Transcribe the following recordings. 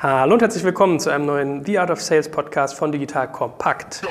Hallo und herzlich willkommen zu einem neuen The Art of Sales Podcast von Digital Kompakt.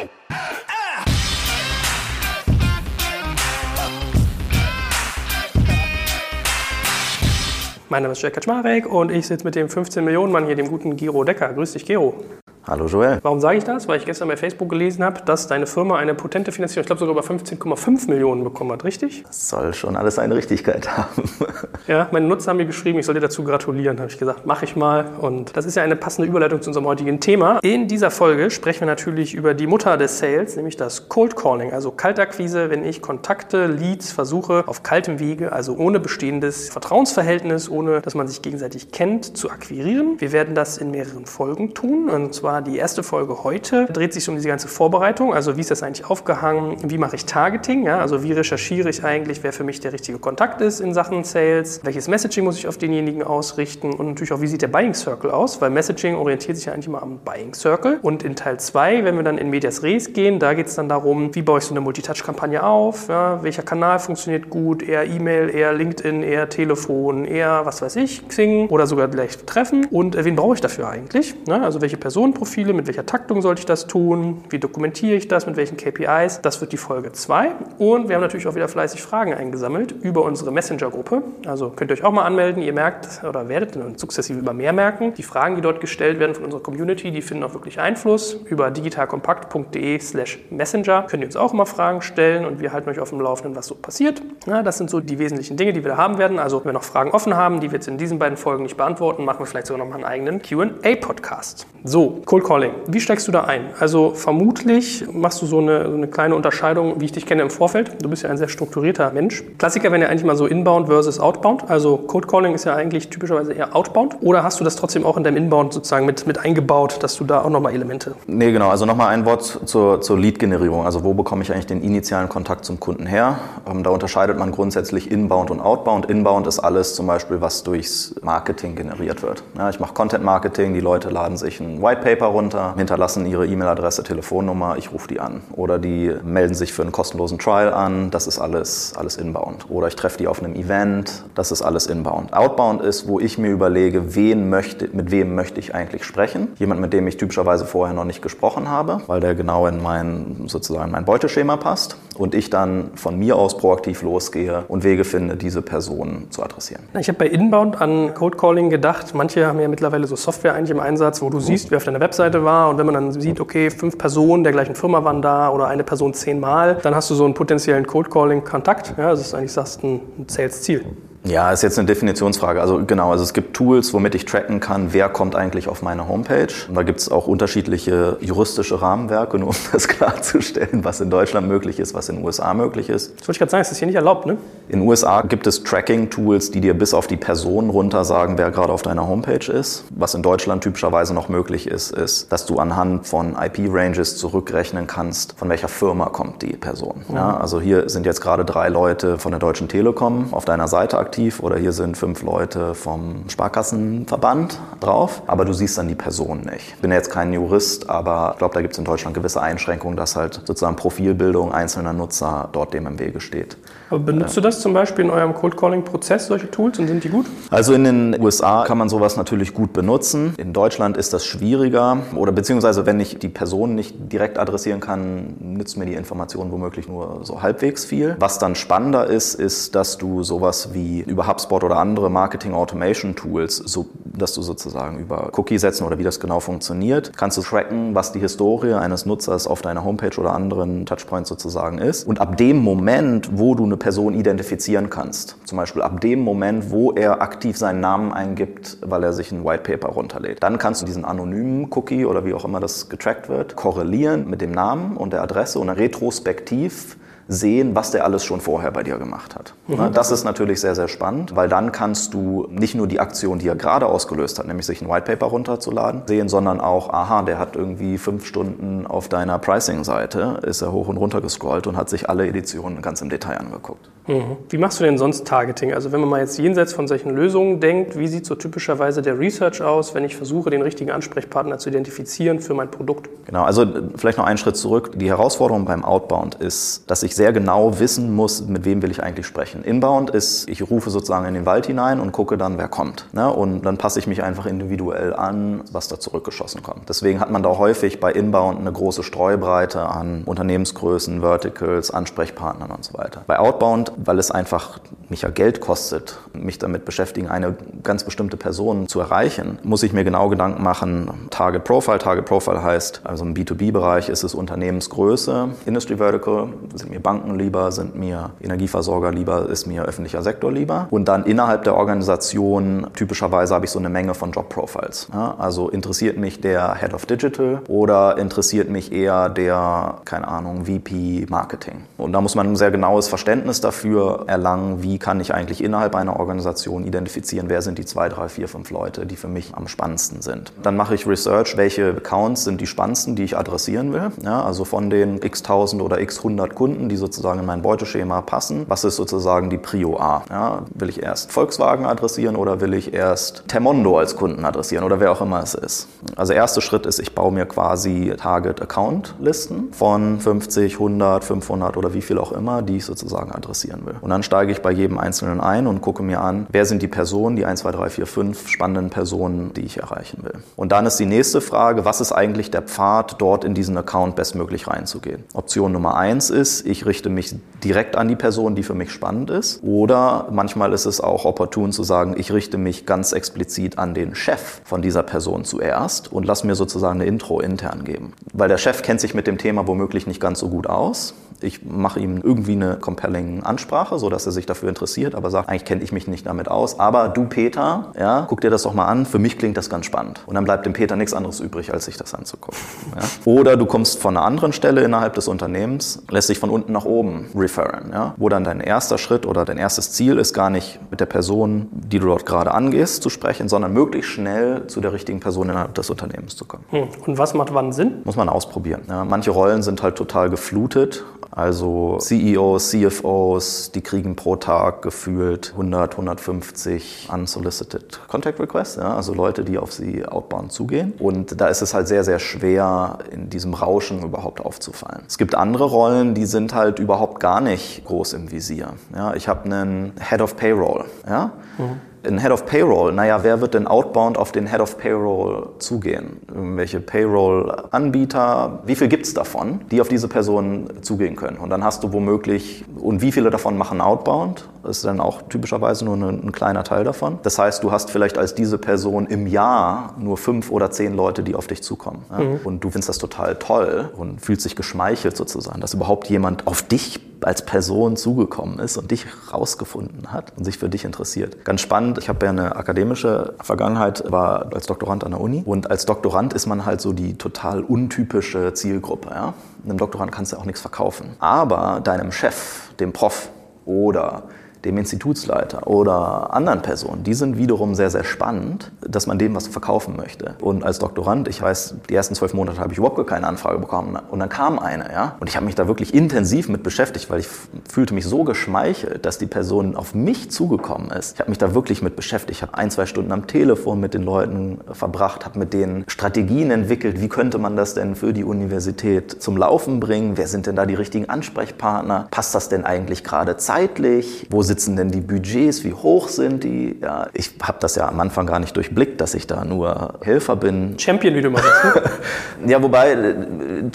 Mein Name ist Jack Kaczmarek und ich sitze mit dem 15 Millionen Mann hier, dem guten Gero Decker. Grüß dich, Gero. Hallo Joel. Warum sage ich das? Weil ich gestern bei Facebook gelesen habe, dass deine Firma eine potente Finanzierung, ich glaube sogar über 15,5 Millionen bekommen hat, richtig? Das soll schon alles eine Richtigkeit haben. Ja, meine Nutzer haben mir geschrieben, ich soll dir dazu gratulieren. Habe ich gesagt, mache ich mal. Und das ist ja eine passende Überleitung zu unserem heutigen Thema. In dieser Folge sprechen wir natürlich über die Mutter des Sales, nämlich das Cold Calling, also Kaltakquise, wenn ich Kontakte, Leads versuche, auf kaltem Wege, also ohne bestehendes Vertrauensverhältnis, ohne dass man sich gegenseitig kennt, zu akquirieren. Wir werden das in mehreren Folgen tun. Und zwar die erste Folge heute dreht sich um diese ganze Vorbereitung. Also wie ist das eigentlich aufgehangen? Wie mache ich Targeting? Ja? Also wie recherchiere ich eigentlich, wer für mich der richtige Kontakt ist in Sachen Sales? Welches Messaging muss ich auf denjenigen ausrichten? Und natürlich auch, wie sieht der Buying Circle aus? Weil Messaging orientiert sich ja eigentlich immer am Buying Circle. Und in Teil 2, wenn wir dann in Medias Res gehen, da geht es dann darum, wie baue ich so eine Multitouch-Kampagne auf? Ja? Welcher Kanal funktioniert gut? Eher E-Mail, eher LinkedIn, eher Telefon, eher was weiß ich, Xing oder sogar gleich Treffen? Und äh, wen brauche ich dafür eigentlich? Ja? Also welche Personenprofile Profile, mit welcher Taktung sollte ich das tun, wie dokumentiere ich das, mit welchen KPIs. Das wird die Folge 2. Und wir haben natürlich auch wieder fleißig Fragen eingesammelt über unsere Messenger-Gruppe. Also könnt ihr euch auch mal anmelden. Ihr merkt oder werdet dann sukzessive immer mehr merken. Die Fragen, die dort gestellt werden von unserer Community, die finden auch wirklich Einfluss. Über digitalkompakt.de slash messenger könnt ihr uns auch immer Fragen stellen und wir halten euch auf dem Laufenden, was so passiert. Ja, das sind so die wesentlichen Dinge, die wir da haben werden. Also wenn wir noch Fragen offen haben, die wir jetzt in diesen beiden Folgen nicht beantworten, machen wir vielleicht sogar noch mal einen eigenen Q&A-Podcast. So, Cold Calling. Wie steigst du da ein? Also vermutlich machst du so eine, so eine, kleine Unterscheidung, wie ich dich kenne im Vorfeld. Du bist ja ein sehr strukturierter Mensch. Klassiker wären ja eigentlich mal so Inbound versus Outbound. Also Cold Calling ist ja eigentlich typischerweise eher Outbound. Oder hast du das trotzdem auch in deinem Inbound sozusagen mit, mit eingebaut, dass du da auch nochmal Elemente? Nee, genau. Also nochmal ein Wort zur, zur Lead-Generierung. Also wo bekomme ich eigentlich den initialen Kontakt zum Kunden her? Ähm, da unterscheidet man grundsätzlich Inbound und Outbound. Inbound ist alles zum Beispiel, was durchs Marketing generiert wird. Ja, ich mache Content-Marketing, die Leute laden sich ein White Paper runter, hinterlassen ihre E-Mail-Adresse, Telefonnummer, ich rufe die an. Oder die melden sich für einen kostenlosen Trial an, das ist alles, alles inbound. Oder ich treffe die auf einem Event, das ist alles inbound. Outbound ist, wo ich mir überlege, wen möchte, mit wem möchte ich eigentlich sprechen. Jemand, mit dem ich typischerweise vorher noch nicht gesprochen habe, weil der genau in mein, sozusagen mein Beuteschema passt. Und ich dann von mir aus proaktiv losgehe und Wege finde, diese Person zu adressieren. Ich habe bei Inbound an Code Calling gedacht. Manche haben ja mittlerweile so Software eigentlich im Einsatz, wo du siehst, wer auf deiner Webseite war und wenn man dann sieht, okay, fünf Personen der gleichen Firma waren da oder eine Person zehnmal, dann hast du so einen potenziellen Code Calling Kontakt. Ja, das ist eigentlich, sagst ein Sales-Ziel. Ja, ist jetzt eine Definitionsfrage. Also genau, also es gibt Tools, womit ich tracken kann, wer kommt eigentlich auf meine Homepage. Und da gibt es auch unterschiedliche juristische Rahmenwerke, nur um das klarzustellen, was in Deutschland möglich ist, was in den USA möglich ist. Das wollte ich gerade sagen, das ist hier nicht erlaubt, ne? In den USA gibt es Tracking-Tools, die dir bis auf die Person runter sagen, wer gerade auf deiner Homepage ist. Was in Deutschland typischerweise noch möglich ist, ist, dass du anhand von IP-Ranges zurückrechnen kannst, von welcher Firma kommt die Person. Mhm. Ja, also hier sind jetzt gerade drei Leute von der Deutschen Telekom auf deiner Seite aktiv aktiv oder hier sind fünf Leute vom Sparkassenverband drauf, aber du siehst dann die Person nicht. Ich bin jetzt kein Jurist, aber ich glaube, da gibt es in Deutschland gewisse Einschränkungen, dass halt sozusagen Profilbildung einzelner Nutzer dort dem im Wege steht. Aber benutzt du das zum Beispiel in eurem Cold Calling Prozess, solche Tools, und sind die gut? Also in den USA kann man sowas natürlich gut benutzen. In Deutschland ist das schwieriger oder beziehungsweise wenn ich die Person nicht direkt adressieren kann, nützt mir die Information womöglich nur so halbwegs viel. Was dann spannender ist, ist, dass du sowas wie über HubSpot oder andere Marketing Automation Tools, so, dass du sozusagen über Cookie setzen oder wie das genau funktioniert, kannst du tracken, was die Historie eines Nutzers auf deiner Homepage oder anderen Touchpoints sozusagen ist. Und ab dem Moment, wo du eine Person identifizieren kannst. Zum Beispiel ab dem Moment, wo er aktiv seinen Namen eingibt, weil er sich ein White Paper runterlädt. Dann kannst du diesen anonymen Cookie oder wie auch immer das getrackt wird, korrelieren mit dem Namen und der Adresse und retrospektiv sehen, was der alles schon vorher bei dir gemacht hat. Mhm. Das ist natürlich sehr, sehr spannend, weil dann kannst du nicht nur die Aktion, die er gerade ausgelöst hat, nämlich sich ein White Paper runterzuladen, sehen, sondern auch, aha, der hat irgendwie fünf Stunden auf deiner Pricing-Seite, ist er hoch und runter gescrollt und hat sich alle Editionen ganz im Detail angeguckt. Wie machst du denn sonst Targeting? Also wenn man mal jetzt jenseits von solchen Lösungen denkt, wie sieht so typischerweise der Research aus, wenn ich versuche, den richtigen Ansprechpartner zu identifizieren für mein Produkt? Genau, also vielleicht noch einen Schritt zurück. Die Herausforderung beim Outbound ist, dass ich sehr genau wissen muss, mit wem will ich eigentlich sprechen. Inbound ist, ich rufe sozusagen in den Wald hinein und gucke dann, wer kommt. Ne? Und dann passe ich mich einfach individuell an, was da zurückgeschossen kommt. Deswegen hat man da häufig bei Inbound eine große Streubreite an Unternehmensgrößen, Verticals, Ansprechpartnern und so weiter. Bei Outbound, weil es einfach mich ja Geld kostet, mich damit beschäftigen, eine ganz bestimmte Person zu erreichen, muss ich mir genau Gedanken machen, Target Profile. Target Profile heißt, also im B2B-Bereich ist es Unternehmensgröße, Industry Vertical, sind mir Banken lieber, sind mir Energieversorger lieber, ist mir öffentlicher Sektor lieber. Und dann innerhalb der Organisation, typischerweise habe ich so eine Menge von Job Profiles. Ja, also interessiert mich der Head of Digital oder interessiert mich eher der, keine Ahnung, VP Marketing. Und da muss man ein sehr genaues Verständnis dafür erlangen, wie kann ich eigentlich innerhalb einer Organisation identifizieren, wer sind die zwei, drei, vier, fünf Leute, die für mich am spannendsten sind. Dann mache ich Research, welche Accounts sind die spannendsten, die ich adressieren will. Ja, also von den x tausend oder x hundert Kunden, die sozusagen in mein Beuteschema passen, was ist sozusagen die Prio A? Ja, will ich erst Volkswagen adressieren oder will ich erst Termondo als Kunden adressieren oder wer auch immer es ist? Also erster Schritt ist, ich baue mir quasi Target-Account-Listen von 50, 100, 500 oder wie viel auch immer, die ich sozusagen adressieren will. Und dann steige ich bei jedem Einzelnen ein und gucke mir an, wer sind die Personen, die 1, 2, 3, 4, 5 spannenden Personen, die ich erreichen will. Und dann ist die nächste Frage, was ist eigentlich der Pfad, dort in diesen Account bestmöglich reinzugehen? Option Nummer eins ist, ich richte mich direkt an die Person, die für mich spannend ist. Oder manchmal ist es auch opportun zu sagen, ich richte mich ganz explizit an den Chef von dieser Person zuerst und lass mir sozusagen eine Intro intern geben. Weil der Chef kennt sich mit dem Thema womöglich nicht ganz so gut aus ich mache ihm irgendwie eine compelling Ansprache, so dass er sich dafür interessiert, aber sagt, eigentlich kenne ich mich nicht damit aus. Aber du, Peter, ja, guck dir das doch mal an. Für mich klingt das ganz spannend. Und dann bleibt dem Peter nichts anderes übrig, als sich das anzugucken. Ja. Oder du kommst von einer anderen Stelle innerhalb des Unternehmens, lässt sich von unten nach oben referen, ja, wo dann dein erster Schritt oder dein erstes Ziel ist, gar nicht mit der Person, die du dort gerade angehst, zu sprechen, sondern möglichst schnell zu der richtigen Person innerhalb des Unternehmens zu kommen. Hm. Und was macht wann Sinn? Muss man ausprobieren. Ja. Manche Rollen sind halt total geflutet also CEOs, CFOs, die kriegen pro Tag gefühlt 100, 150 unsolicited Contact Requests, ja, also Leute, die auf sie outbound zugehen. Und da ist es halt sehr, sehr schwer, in diesem Rauschen überhaupt aufzufallen. Es gibt andere Rollen, die sind halt überhaupt gar nicht groß im Visier. Ja, ich habe einen Head of Payroll. Ja? Mhm ein Head of Payroll, naja, wer wird denn outbound auf den Head of Payroll zugehen? Irgendwelche Payroll-Anbieter, wie viel gibt es davon, die auf diese Person zugehen können? Und dann hast du womöglich, und wie viele davon machen outbound? Ist dann auch typischerweise nur ein, ein kleiner Teil davon. Das heißt, du hast vielleicht als diese Person im Jahr nur fünf oder zehn Leute, die auf dich zukommen. Ja? Mhm. Und du findest das total toll und fühlst dich geschmeichelt sozusagen, dass überhaupt jemand auf dich als Person zugekommen ist und dich rausgefunden hat und sich für dich interessiert. Ganz spannend, ich habe ja eine akademische Vergangenheit, war als Doktorand an der Uni und als Doktorand ist man halt so die total untypische Zielgruppe. Ja? Einem Doktorand kannst du auch nichts verkaufen. Aber deinem Chef, dem Prof oder dem Institutsleiter oder anderen Personen, die sind wiederum sehr, sehr spannend, dass man dem was verkaufen möchte. Und als Doktorand, ich weiß, die ersten zwölf Monate habe ich überhaupt keine Anfrage bekommen. Und dann kam eine, ja. Und ich habe mich da wirklich intensiv mit beschäftigt, weil ich fühlte mich so geschmeichelt, dass die Person auf mich zugekommen ist. Ich habe mich da wirklich mit beschäftigt. Ich habe ein, zwei Stunden am Telefon mit den Leuten verbracht, habe mit denen Strategien entwickelt. Wie könnte man das denn für die Universität zum Laufen bringen? Wer sind denn da die richtigen Ansprechpartner? Passt das denn eigentlich gerade zeitlich? Wo sitzen denn die Budgets? Wie hoch sind die? Ja, ich habe das ja am Anfang gar nicht durchblickt, dass ich da nur Helfer bin. Champion, wie du mal sagst. ja, wobei äh,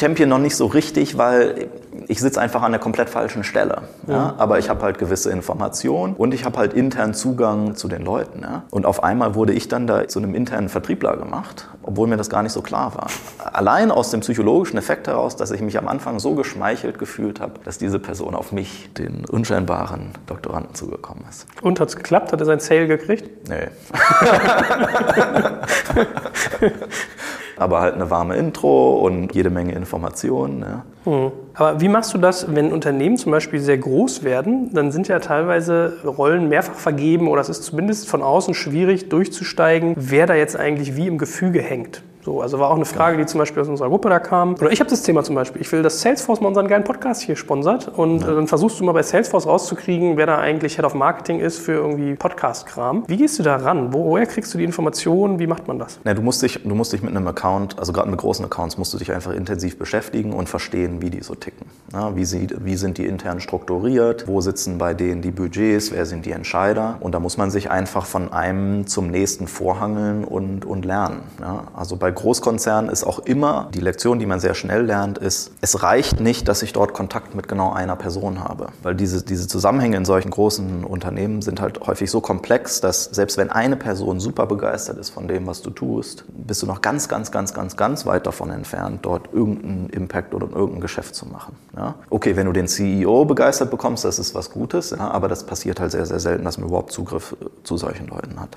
Champion noch nicht so richtig, weil ich sitze einfach an der komplett falschen Stelle. Ja? Aber ich habe halt gewisse Informationen und ich habe halt intern Zugang zu den Leuten. Ja? Und auf einmal wurde ich dann da zu einem internen Vertriebler gemacht, obwohl mir das gar nicht so klar war. Allein aus dem psychologischen Effekt heraus, dass ich mich am Anfang so geschmeichelt gefühlt habe, dass diese Person auf mich, den unscheinbaren Doktoranden, zugekommen ist. Und hat es geklappt? Hat er sein Sale gekriegt? Nee. aber halt eine warme Intro und jede Menge Informationen. Ja. Hm. Aber wie machst du das, wenn Unternehmen zum Beispiel sehr groß werden? Dann sind ja teilweise Rollen mehrfach vergeben oder es ist zumindest von außen schwierig durchzusteigen, wer da jetzt eigentlich wie im Gefüge hängt. So, also war auch eine Frage, die zum Beispiel aus unserer Gruppe da kam. Oder ich habe das Thema zum Beispiel. Ich will, dass Salesforce mal unseren geilen Podcast hier sponsert. Und ja. dann versuchst du mal bei Salesforce rauszukriegen, wer da eigentlich Head of Marketing ist für irgendwie Podcast-Kram. Wie gehst du da ran? Woher kriegst du die Informationen? Wie macht man das? Ja, du, musst dich, du musst dich mit einem Account, also gerade mit großen Accounts, musst du dich einfach intensiv beschäftigen und verstehen, wie die so ticken. Ja, wie, sie, wie sind die intern strukturiert? Wo sitzen bei denen die Budgets? Wer sind die Entscheider? Und da muss man sich einfach von einem zum nächsten vorhangeln und, und lernen. Ja, also bei Großkonzernen ist auch immer die Lektion, die man sehr schnell lernt, ist, es reicht nicht, dass ich dort Kontakt mit genau einer Person habe. Weil diese, diese Zusammenhänge in solchen großen Unternehmen sind halt häufig so komplex, dass selbst wenn eine Person super begeistert ist von dem, was du tust, bist du noch ganz, ganz, ganz, ganz, ganz weit davon entfernt, dort irgendeinen Impact oder irgendein Geschäft zu machen. Ja? Okay, wenn du den CEO begeistert bekommst, das ist was Gutes, ja, aber das passiert halt sehr, sehr selten, dass man überhaupt Zugriff zu solchen Leuten hat.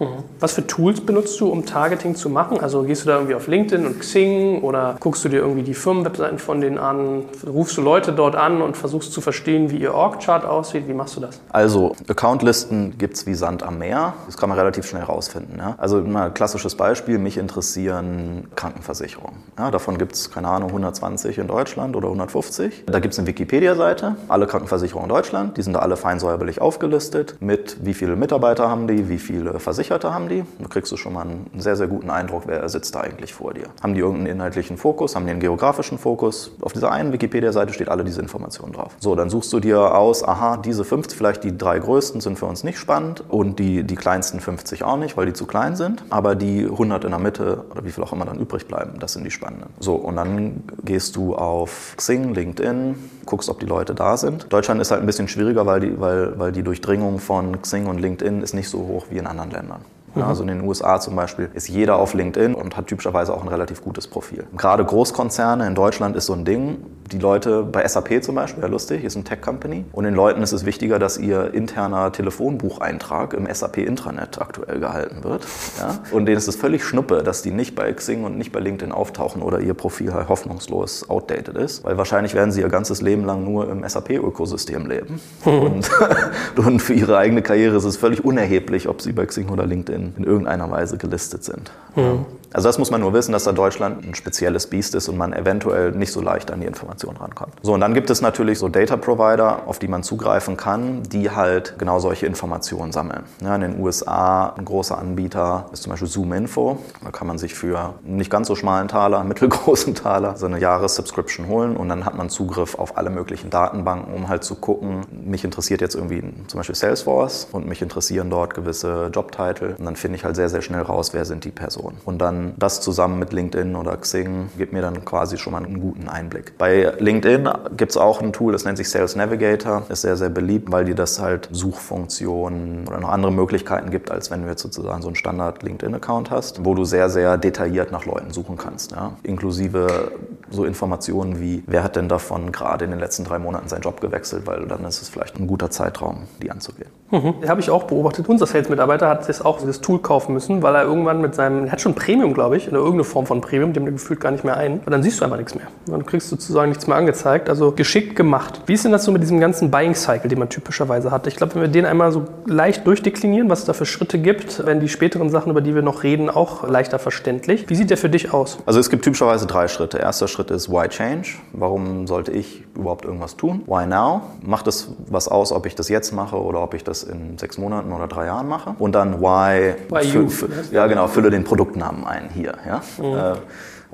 Mhm. Was für Tools benutzt du, um Targeting zu machen? Also gehst du da irgendwie auf LinkedIn und Xing oder guckst du dir irgendwie die Firmenwebseiten von denen an? Rufst du Leute dort an und versuchst zu verstehen, wie ihr Org-Chart aussieht? Wie machst du das? Also Accountlisten gibt es wie Sand am Meer. Das kann man relativ schnell rausfinden. Ja? Also mal ein klassisches Beispiel, mich interessieren Krankenversicherungen. Ja, davon gibt es, keine Ahnung, 120 in Deutschland oder 150. Da gibt es eine Wikipedia-Seite, alle Krankenversicherungen in Deutschland. Die sind da alle fein säuberlich aufgelistet mit wie viele Mitarbeiter haben die, wie viele Versicherungen Versicherte haben die. Da kriegst du schon mal einen sehr, sehr guten Eindruck, wer sitzt da eigentlich vor dir. Haben die irgendeinen inhaltlichen Fokus, haben die einen geografischen Fokus? Auf dieser einen Wikipedia-Seite steht alle diese Informationen drauf. So, dann suchst du dir aus, aha, diese 50, vielleicht die drei größten sind für uns nicht spannend und die, die kleinsten 50 auch nicht, weil die zu klein sind. Aber die 100 in der Mitte oder wie viel auch immer dann übrig bleiben, das sind die spannenden. So, und dann gehst du auf Xing, LinkedIn, guckst, ob die Leute da sind. Deutschland ist halt ein bisschen schwieriger, weil die, weil, weil die Durchdringung von Xing und LinkedIn ist nicht so hoch wie in anderen Ländern. Ja, also in den USA zum Beispiel ist jeder auf LinkedIn und hat typischerweise auch ein relativ gutes Profil. Gerade Großkonzerne in Deutschland ist so ein Ding. Die Leute bei SAP zum Beispiel, ja lustig, ist ein Tech-Company. Und den Leuten ist es wichtiger, dass ihr interner Telefonbucheintrag im SAP-Intranet aktuell gehalten wird. Ja? Und denen ist es völlig schnuppe, dass die nicht bei Xing und nicht bei LinkedIn auftauchen oder ihr Profil halt hoffnungslos outdated ist. Weil wahrscheinlich werden sie ihr ganzes Leben lang nur im SAP-Ökosystem leben. und, und für ihre eigene Karriere ist es völlig unerheblich, ob sie bei Xing oder LinkedIn in, irgendeiner Weise gelistet sind. Mhm. Also das muss man nur wissen, dass da Deutschland ein spezielles Biest ist und man eventuell nicht so leicht an die Informationen rankommt. So, und dann gibt es natürlich so Data Provider, auf die man zugreifen kann, die halt genau solche Informationen sammeln. Ja, in den USA ein großer Anbieter ist zum Beispiel ZoomInfo. Da kann man sich für nicht ganz so schmalen Taler, mittelgroßen Taler, so eine Jahressubscription holen und dann hat man Zugriff auf alle möglichen Datenbanken, um halt zu gucken, mich interessiert jetzt irgendwie zum Beispiel Salesforce und mich interessieren dort gewisse Jobtitel und dann finde ich halt sehr, sehr schnell raus, wer sind die Personen. Und dann das zusammen mit LinkedIn oder Xing gibt mir dann quasi schon mal einen guten Einblick. Bei LinkedIn gibt es auch ein Tool, das nennt sich Sales Navigator. Ist sehr, sehr beliebt, weil dir das halt Suchfunktionen oder noch andere Möglichkeiten gibt, als wenn du jetzt sozusagen so einen Standard LinkedIn-Account hast, wo du sehr, sehr detailliert nach Leuten suchen kannst. Ja? Inklusive so Informationen wie, wer hat denn davon gerade in den letzten drei Monaten seinen Job gewechselt, weil dann ist es vielleicht ein guter Zeitraum, die anzugehen. Mhm. Habe ich auch beobachtet. Unser Sales-Mitarbeiter hat das auch das Tool kaufen müssen, weil er irgendwann mit seinem, er hat schon Premium, glaube ich, oder irgendeine Form von Premium, dem du gefühlt gar nicht mehr ein. Und dann siehst du einfach nichts mehr. Dann kriegst du sozusagen nichts mehr angezeigt. Also geschickt gemacht. Wie ist denn das so mit diesem ganzen Buying-Cycle, den man typischerweise hat? Ich glaube, wenn wir den einmal so leicht durchdeklinieren, was es da für Schritte gibt, werden die späteren Sachen, über die wir noch reden, auch leichter verständlich. Wie sieht der für dich aus? Also es gibt typischerweise drei Schritte. Erster Schritt ist Why Change? Warum sollte ich überhaupt irgendwas tun? Why Now? Macht es was aus, ob ich das jetzt mache oder ob ich das in sechs Monaten oder drei Jahren mache? Und dann Why Why you? ja, genau, fülle den Produktnamen ein hier. Ja? Mhm.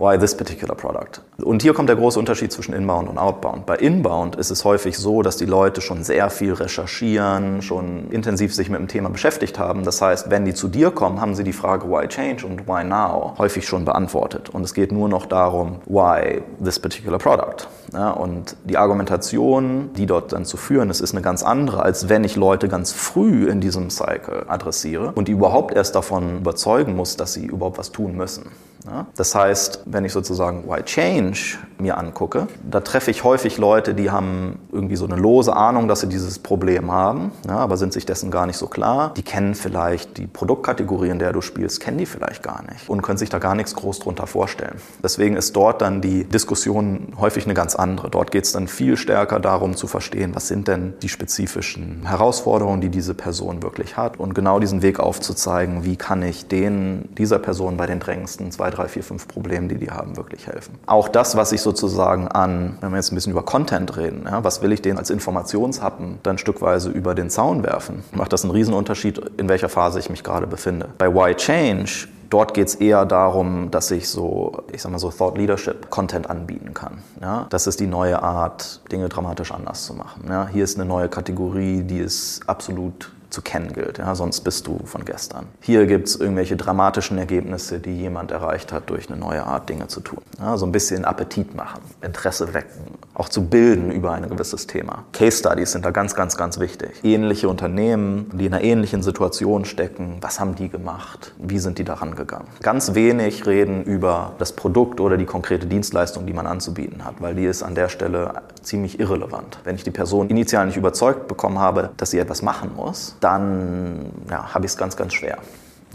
Why this particular product? Und hier kommt der große Unterschied zwischen Inbound und Outbound. Bei Inbound ist es häufig so, dass die Leute schon sehr viel recherchieren, schon intensiv sich mit dem Thema beschäftigt haben. Das heißt, wenn die zu dir kommen, haben sie die Frage Why Change und Why Now häufig schon beantwortet. Und es geht nur noch darum, Why this particular product? Ja, und die Argumentation, die dort dann zu führen ist, ist eine ganz andere, als wenn ich Leute ganz früh in diesem Cycle adressiere und die überhaupt erst davon überzeugen muss, dass sie überhaupt was tun müssen. Ja? Das heißt, wenn ich sozusagen Why Change mir angucke, da treffe ich häufig Leute, die haben irgendwie so eine lose Ahnung, dass sie dieses Problem haben, ja, aber sind sich dessen gar nicht so klar. Die kennen vielleicht die Produktkategorie, in der du spielst, kennen die vielleicht gar nicht und können sich da gar nichts groß drunter vorstellen. Deswegen ist dort dann die Diskussion häufig eine ganz andere. Dort geht es dann viel stärker darum zu verstehen, was sind denn die spezifischen Herausforderungen, die diese Person wirklich hat und genau diesen Weg aufzuzeigen, wie kann ich den, dieser Person bei den drängendsten zwei zwei, drei, vier, fünf Problemen, die die haben, wirklich helfen. Auch das, was ich sozusagen an, wenn wir jetzt ein bisschen über Content reden, ja, was will ich denen als Informationshappen dann stückweise über den Zaun werfen, macht das einen Riesenunterschied, in welcher Phase ich mich gerade befinde. Bei Why Change Dort geht es eher darum, dass ich so, ich sag mal so Thought Leadership Content anbieten kann. Ja? Das ist die neue Art, Dinge dramatisch anders zu machen. Ja? Hier ist eine neue Kategorie, die ist absolut zu kennen gilt, ja, sonst bist du von gestern. Hier gibt es irgendwelche dramatischen Ergebnisse, die jemand erreicht hat durch eine neue Art, Dinge zu tun. Ja, so ein bisschen Appetit machen, Interesse wecken, auch zu bilden über ein gewisses Thema. Case Studies sind da ganz, ganz, ganz wichtig. Ähnliche Unternehmen, die in einer ähnlichen Situation stecken, was haben die gemacht? Wie sind die daran gegangen? Ganz wenig reden über das Produkt oder die konkrete Dienstleistung, die man anzubieten hat, weil die ist an der Stelle ziemlich irrelevant. Wenn ich die Person initial nicht überzeugt bekommen habe, dass sie etwas machen muss, dann ja, habe ich es ganz, ganz schwer.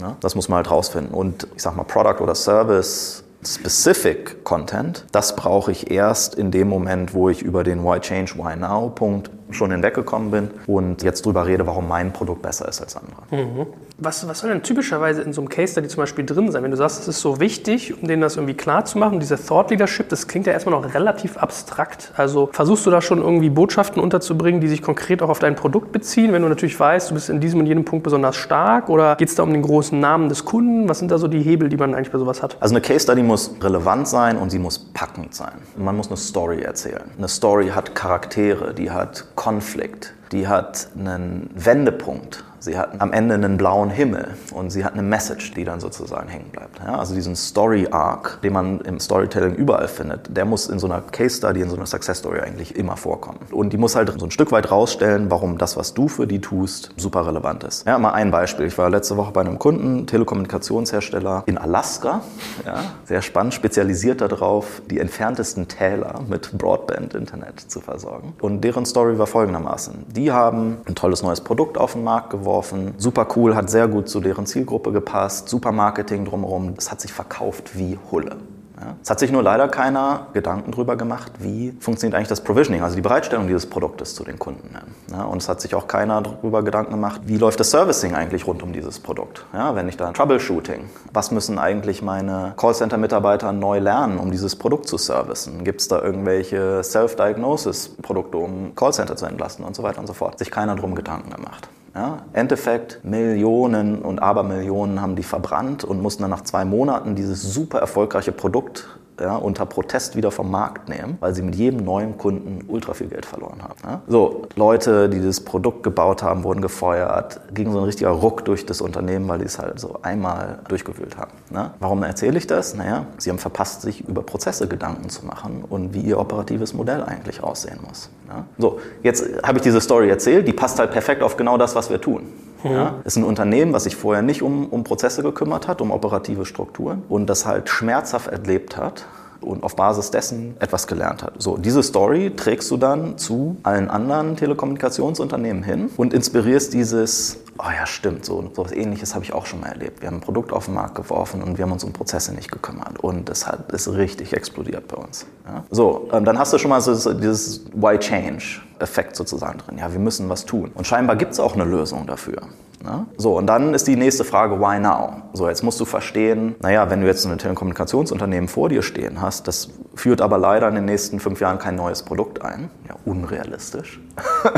Ne? Das muss man halt rausfinden. Und ich sag mal, Product oder Service Specific Content, das brauche ich erst in dem Moment, wo ich über den Why Change, Why Now Punkt schon hinweggekommen bin und jetzt drüber rede, warum mein Produkt besser ist als andere. Mhm. Was, was soll denn typischerweise in so einem Case Study zum Beispiel drin sein? Wenn du sagst, es ist so wichtig, um denen das irgendwie klar zu machen, diese Thought Leadership, das klingt ja erstmal noch relativ abstrakt. Also versuchst du da schon irgendwie Botschaften unterzubringen, die sich konkret auch auf dein Produkt beziehen, wenn du natürlich weißt, du bist in diesem und jenem Punkt besonders stark oder geht es da um den großen Namen des Kunden? Was sind da so die Hebel, die man eigentlich bei sowas hat? Also eine Case Study muss relevant sein und sie muss packend sein. Man muss eine Story erzählen. Eine Story hat Charaktere, die hat conflict. Die hat einen Wendepunkt. Sie hat am Ende einen blauen Himmel und sie hat eine Message, die dann sozusagen hängen bleibt. Ja, also diesen Story Arc, den man im Storytelling überall findet, der muss in so einer Case Study, in so einer Success Story eigentlich immer vorkommen. Und die muss halt so ein Stück weit rausstellen, warum das, was du für die tust, super relevant ist. Ja, mal ein Beispiel. Ich war letzte Woche bei einem Kunden, Telekommunikationshersteller in Alaska. Ja, sehr spannend, spezialisiert darauf, die entferntesten Täler mit Broadband-Internet zu versorgen. Und deren Story war folgendermaßen. Die haben ein tolles neues Produkt auf den Markt geworfen. Super cool, hat sehr gut zu deren Zielgruppe gepasst. Super Marketing drumherum. Es hat sich verkauft wie Hulle. Ja. Es hat sich nur leider keiner Gedanken darüber gemacht, wie funktioniert eigentlich das Provisioning, also die Bereitstellung dieses Produktes zu den Kunden. Ja. Und es hat sich auch keiner darüber Gedanken gemacht, wie läuft das Servicing eigentlich rund um dieses Produkt. Ja, wenn ich da Troubleshooting, was müssen eigentlich meine Callcenter-Mitarbeiter neu lernen, um dieses Produkt zu servicen? Gibt es da irgendwelche Self-Diagnosis-Produkte, um Callcenter zu entlasten und so weiter und so fort? Sich keiner darum Gedanken gemacht. Ja, Endeffekt Millionen und Abermillionen haben die verbrannt und mussten dann nach zwei Monaten dieses super erfolgreiche Produkt ja, unter Protest wieder vom Markt nehmen, weil sie mit jedem neuen Kunden ultra viel Geld verloren haben. Ja. So, Leute, die das Produkt gebaut haben, wurden gefeuert, ging so ein richtiger Ruck durch das Unternehmen, weil die es halt so einmal durchgewühlt haben. Ne? Warum erzähle ich das? Naja, sie haben verpasst, sich über Prozesse Gedanken zu machen und wie ihr operatives Modell eigentlich aussehen muss. Ja. So, jetzt habe ich diese Story erzählt, die passt halt perfekt auf genau das, was wir tun. Ja, ist ein Unternehmen, was sich vorher nicht um, um Prozesse gekümmert hat, um operative Strukturen und das halt schmerzhaft erlebt hat und auf Basis dessen etwas gelernt hat. So, diese Story trägst du dann zu allen anderen Telekommunikationsunternehmen hin und inspirierst dieses, oh ja, stimmt, so, etwas ähnliches habe ich auch schon mal erlebt. Wir haben ein Produkt auf den Markt geworfen und wir haben uns um Prozesse nicht gekümmert und das hat, ist richtig explodiert bei uns. Ja? So, ähm, dann hast du schon mal so, dieses Why Change Effekt sozusagen drin. Ja, wir müssen was tun. Und scheinbar gibt es auch eine Lösung dafür. Ne? So, und dann ist die nächste Frage, why now? So, jetzt musst du verstehen, naja, wenn du jetzt ein Telekommunikationsunternehmen vor dir stehen hast, das führt aber leider in den nächsten fünf Jahren kein neues Produkt ein. Ja, unrealistisch.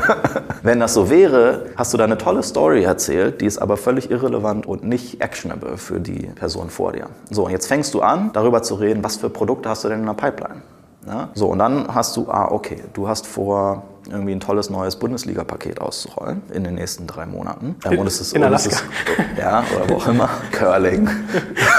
wenn das so wäre, hast du da eine tolle Story erzählt, die ist aber völlig irrelevant und nicht actionable für die Person vor dir. So, und jetzt fängst du an, darüber zu reden, was für Produkte hast du denn in der Pipeline? Ja? So, und dann hast du, ah, okay, du hast vor, irgendwie ein tolles neues Bundesliga-Paket auszurollen in den nächsten drei Monaten. Ähm, und es ist, in Alaska. Ist, ja, oder wo auch immer. Curling.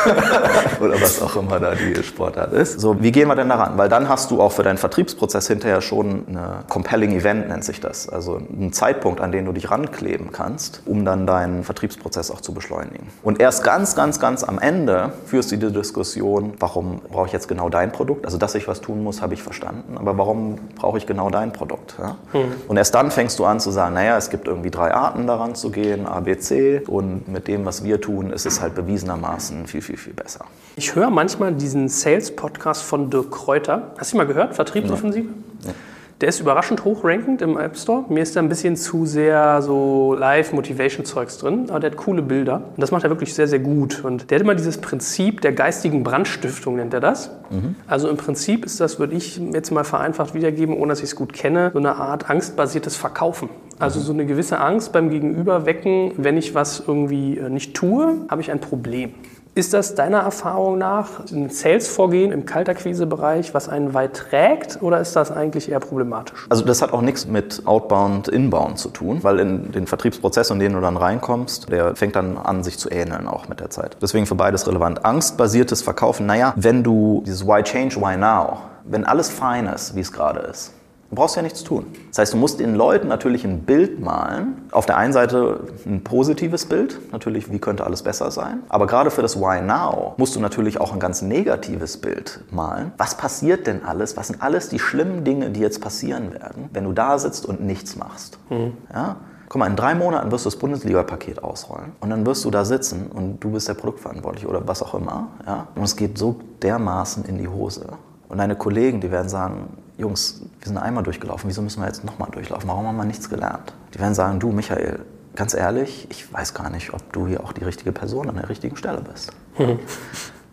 oder was auch immer da die Sportart ist. So, wie gehen wir denn daran? Weil dann hast du auch für deinen Vertriebsprozess hinterher schon eine compelling Event, nennt sich das. Also einen Zeitpunkt, an den du dich rankleben kannst, um dann deinen Vertriebsprozess auch zu beschleunigen. Und erst ganz, ganz, ganz am Ende führst du die Diskussion, warum brauche ich jetzt genau dein Produkt? Also, dass ich was tun muss, habe ich verstanden. Aber warum brauche ich genau dein Produkt? Ja? Mhm. Und erst dann fängst du an zu sagen, naja, es gibt irgendwie drei Arten daran zu gehen, A, B, C. Und mit dem, was wir tun, ist es halt bewiesenermaßen viel, viel, viel besser. Ich höre manchmal diesen Sales-Podcast von Dirk Kräuter. Hast du ihn mal gehört? Vertriebsoffensive? Ja. Der ist überraschend hochrankend im App Store. Mir ist da ein bisschen zu sehr so Live-Motivation-Zeugs drin, aber der hat coole Bilder. Und das macht er wirklich sehr, sehr gut. Und der hat immer dieses Prinzip der geistigen Brandstiftung, nennt er das. Mhm. Also im Prinzip ist das, würde ich jetzt mal vereinfacht wiedergeben, ohne dass ich es gut kenne, so eine Art angstbasiertes Verkaufen. Also so eine gewisse Angst beim Gegenüber wecken, wenn ich was irgendwie äh, nicht tue, habe ich ein Problem. Ist das deiner Erfahrung nach ein Sales-Vorgehen im Kaltakquise-Bereich, was einen weit trägt, oder ist das eigentlich eher problematisch? Also das hat auch nichts mit Outbound, Inbound zu tun, weil in den Vertriebsprozess, in den du dann reinkommst, der fängt dann an, sich zu ähneln auch mit der Zeit. Deswegen für beides relevant. Angstbasiertes Verkaufen, naja, wenn du dieses Why Change, Why Now, wenn alles fein ist, wie es gerade ist, Du brauchst ja nichts tun. Das heißt, du musst den Leuten natürlich ein Bild malen. Auf der einen Seite ein positives Bild, natürlich, wie könnte alles besser sein. Aber gerade für das Why Now musst du natürlich auch ein ganz negatives Bild malen. Was passiert denn alles? Was sind alles die schlimmen Dinge, die jetzt passieren werden, wenn du da sitzt und nichts machst? Mhm. Ja? Guck mal, in drei Monaten wirst du das Bundesliga-Paket ausrollen und dann wirst du da sitzen und du bist der Produktverantwortliche oder was auch immer. Ja? Und es geht so dermaßen in die Hose. Und deine Kollegen, die werden sagen, Jungs, wir sind einmal durchgelaufen, wieso müssen wir jetzt nochmal durchlaufen? Warum haben wir nichts gelernt? Die werden sagen, du Michael, ganz ehrlich, ich weiß gar nicht, ob du hier auch die richtige Person an der richtigen Stelle bist. Mhm.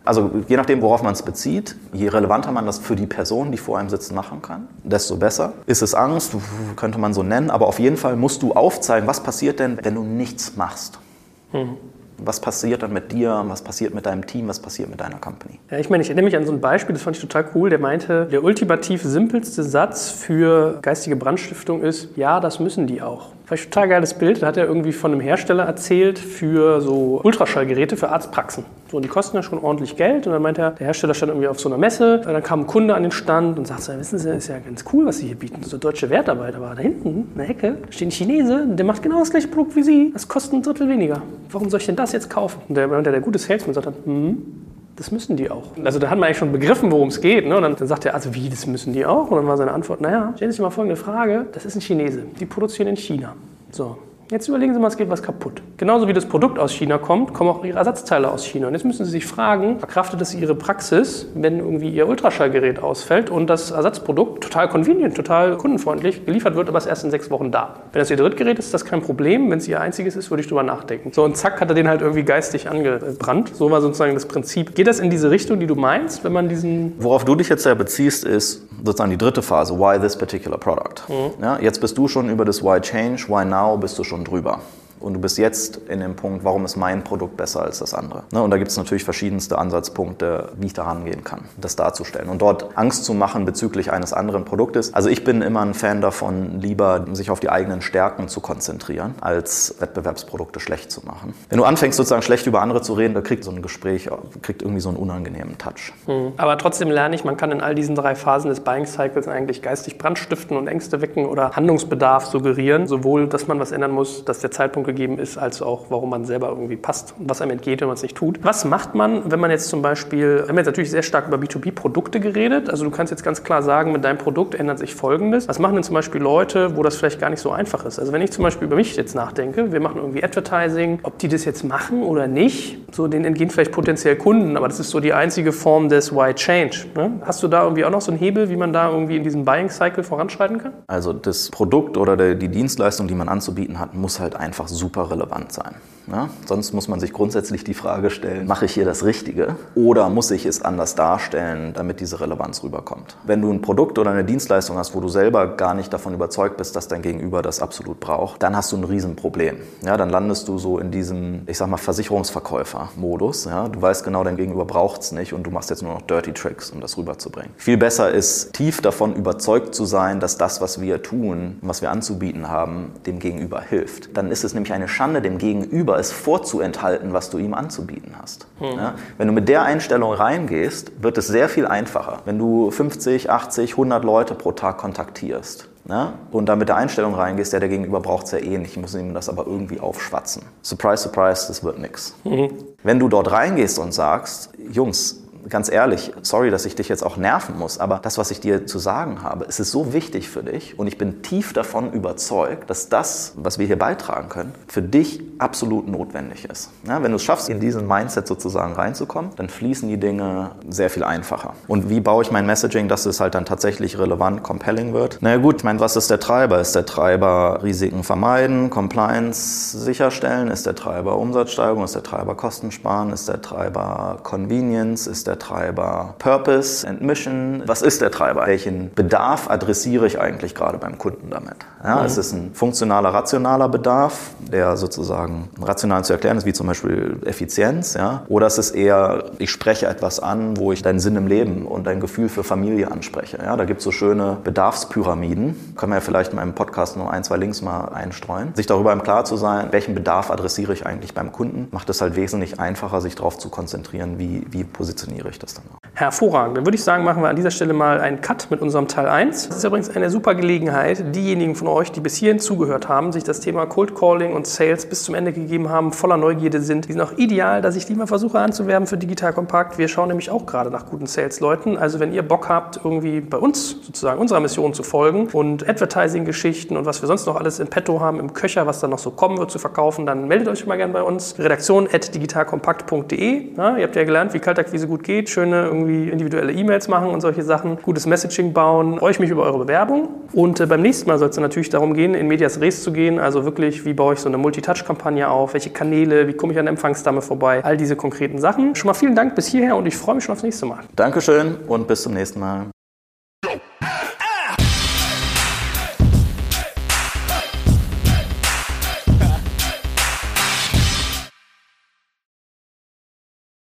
Also je nachdem, worauf man es bezieht, je relevanter man das für die Person, die vor einem sitzen, machen kann, desto besser. Ist es Angst, könnte man so nennen, aber auf jeden Fall musst du aufzeigen, was passiert denn, wenn du nichts machst. Mhm was passiert dann mit dir, was passiert mit deinem Team, was passiert mit deiner Company. Ja, ich meine, ich erinnere mich an so ein Beispiel, das fand ich total cool, der meinte, der ultimativ simpelste Satz für geistige Brandstiftung ist, ja, das müssen die auch. Fand ich total geiles Bild. Da hat er irgendwie von einem Hersteller erzählt für so Ultraschallgeräte für Arztpraxen. So, und die kosten ja schon ordentlich Geld. Und dann meinte er, der Hersteller stand irgendwie auf so einer Messe. Und dann kam ein Kunde an den Stand und sagte, wissen Sie, ist ja ganz cool, was Sie hier bieten. So deutsche Wertarbeit. Aber da hinten, in der Ecke, steht ein Chinese, der macht genau das gleiche Produkt wie Sie. Das kostet ein Drittel weniger. Warum soll ich denn das jetzt kaufen? Und der, der, der gute Salesman sagt dann, hm, das müssen die auch. Also da hat man eigentlich schon begriffen, worum es geht. Ne? Und dann, dann sagt er, also wie, das müssen die auch? Und dann war seine Antwort, naja, stellen Sie sich mal folgende Frage, das ist ein Chinese, die produzieren in China. So, Jetzt überlegen Sie mal, es geht was kaputt. Genauso wie das Produkt aus China kommt, kommen auch Ihre Ersatzteile aus China. Und jetzt müssen Sie sich fragen, verkraftet es Ihre Praxis, wenn irgendwie Ihr Ultraschallgerät ausfällt und das Ersatzprodukt total convenient, total kundenfreundlich geliefert wird, aber es erst in sechs Wochen da. Wenn das Ihr Drittgerät ist, ist das kein Problem. Wenn es Ihr einziges ist, würde ich drüber nachdenken. So, und zack, hat er den halt irgendwie geistig angebrannt. So war sozusagen das Prinzip. Geht das in diese Richtung, die du meinst, wenn man diesen... Worauf du dich jetzt ja beziehst, ist sozusagen die dritte Phase. Why this particular product? Mhm. Ja, jetzt bist du schon über das Why change, Why now bist du schon drüber. Und du bist jetzt in dem Punkt, warum ist mein Produkt besser als das andere? Ne? Und da gibt es natürlich verschiedenste Ansatzpunkte, wie ich da rangehen kann, das darzustellen. Und dort Angst zu machen bezüglich eines anderen Produktes. Also ich bin immer ein Fan davon, lieber sich auf die eigenen Stärken zu konzentrieren, als Wettbewerbsprodukte schlecht zu machen. Wenn du anfängst, sozusagen schlecht über andere zu reden, da kriegt so ein Gespräch kriegt irgendwie so einen unangenehmen Touch. Mhm. Aber trotzdem lerne ich, man kann in all diesen drei Phasen des Buying Cycles eigentlich geistig Brandstiften und Ängste wecken oder Handlungsbedarf suggerieren. Sowohl, dass man was ändern muss, dass der Zeitpunkt gegeben ist, als auch, warum man selber irgendwie passt und was einem entgeht, wenn man es nicht tut. Was macht man, wenn man jetzt zum Beispiel, wir haben jetzt natürlich sehr stark über B2B-Produkte geredet, also du kannst jetzt ganz klar sagen, mit deinem Produkt ändert sich Folgendes. Was machen denn zum Beispiel Leute, wo das vielleicht gar nicht so einfach ist? Also wenn ich zum Beispiel über mich jetzt nachdenke, wir machen irgendwie Advertising, ob die das jetzt machen oder nicht, so denen entgehen vielleicht potenziell Kunden, aber das ist so die einzige Form des Why Change. Ne? Hast du da irgendwie auch noch so einen Hebel, wie man da irgendwie in diesem Buying Cycle voranschreiten kann? Also das Produkt oder die Dienstleistung, die man anzubieten hat, muss halt einfach super relevant sein. Ja? Sonst muss man sich grundsätzlich die Frage stellen, mache ich hier das Richtige oder muss ich es anders darstellen, damit diese Relevanz rüberkommt. Wenn du ein Produkt oder eine Dienstleistung hast, wo du selber gar nicht davon überzeugt bist, dass dein Gegenüber das absolut braucht, dann hast du ein Riesenproblem. Ja, dann landest du so in diesem, ich sag mal, Versicherungsverkäufer-Modus. Ja? Du weißt genau, dein Gegenüber braucht es nicht und du machst jetzt nur noch Dirty Tricks, um das rüberzubringen. Viel besser ist, tief davon überzeugt zu sein, dass das, was wir tun, was wir anzubieten haben, dem Gegenüber hilft. Dann ist es nämlich eine Schande, dem Gegenüber es vorzuenthalten, was du ihm anzubieten hast. Hm. Ja? Wenn du mit der Einstellung reingehst, wird es sehr viel einfacher. Wenn du 50, 80, 100 Leute pro Tag kontaktierst, ja, und dann mit der Einstellung reingehst, der, der Gegenüber braucht es ja eh nicht, ich muss ihm das aber irgendwie aufschwatzen. Surprise, surprise, das wird nichts. Mhm. Wenn du dort reingehst und sagst, Jungs, ganz ehrlich, sorry, dass ich dich jetzt auch nerven muss, aber das, was ich dir zu sagen habe, es ist so wichtig für dich und ich bin tief davon überzeugt, dass das, was wir hier beitragen können, für dich absolut notwendig ist. Ja, wenn du es schaffst, in diesen Mindset sozusagen reinzukommen, dann fließen die Dinge sehr viel einfacher. Und wie baue ich mein Messaging, dass es halt dann tatsächlich relevant, compelling wird? Na naja, gut, ich meine, was ist der Treiber? Ist der Treiber Risiken vermeiden, Compliance sicherstellen? Ist der Treiber Umsatzsteigerung? Ist der Treiber Kosten sparen? Ist der Treiber Convenience? Ist der Treiber Purpose and Mission? Was ist der Treiber? Welchen Bedarf adressiere ich eigentlich gerade beim Kunden damit? Ja, mhm. Ist es ein funktionaler, rationaler Bedarf, der sozusagen rational zu erklären ist, wie zum Beispiel Effizienz? Ja? Oder ist es eher, ich spreche etwas an, wo ich deinen Sinn im Leben und dein Gefühl für Familie anspreche? Ja? Da gibt es so schöne Bedarfspyramiden. Können wir ja vielleicht in meinem Podcast noch ein, zwei Links mal einstreuen. Sich darüber im Klaren zu sein, welchen Bedarf adressiere ich eigentlich beim Kunden, macht es halt wesentlich einfacher, sich darauf zu konzentrieren, wie, wie positioniere ich das dann auch. Hervorragend. Dann würde ich sagen, machen wir an dieser Stelle mal einen Cut mit unserem Teil 1. Das ist übrigens eine super Gelegenheit, diejenigen von euch, die bis hierhin zugehört haben, sich das Thema Cold Calling und Sales bis zum Ende gegeben haben, voller Neugierde sind. Die sind auch ideal, dass ich die mal versuche anzuwerben für Digital Kompakt. Wir schauen nämlich auch gerade nach guten Sales-Leuten. Also wenn ihr Bock habt, irgendwie bei uns sozusagen unserer Mission zu folgen und Advertising-Geschichten und was wir sonst noch alles im Petto haben, im Köcher, was dann noch so kommen wird zu verkaufen, dann meldet euch mal gerne bei uns. Redaktion at digitalkompakt.de. Ja, ihr habt ja gelernt, wie Kaltakquise gut geht. Schöne irgendwie individuelle E-Mails machen und solche Sachen. Gutes Messaging bauen. Freue ich mich über eure Bewerbung. Und äh, beim nächsten Mal soll es natürlich darum gehen, in Medias Res zu gehen. Also wirklich, wie baue ich so eine Multitouch-Kampagne auf? Welche Kanäle? Wie komme ich an der Empfangsdame vorbei? All diese konkreten Sachen. Schon mal vielen Dank bis hierher und ich freue mich schon aufs nächste Mal. Dankeschön und bis zum nächsten Mal.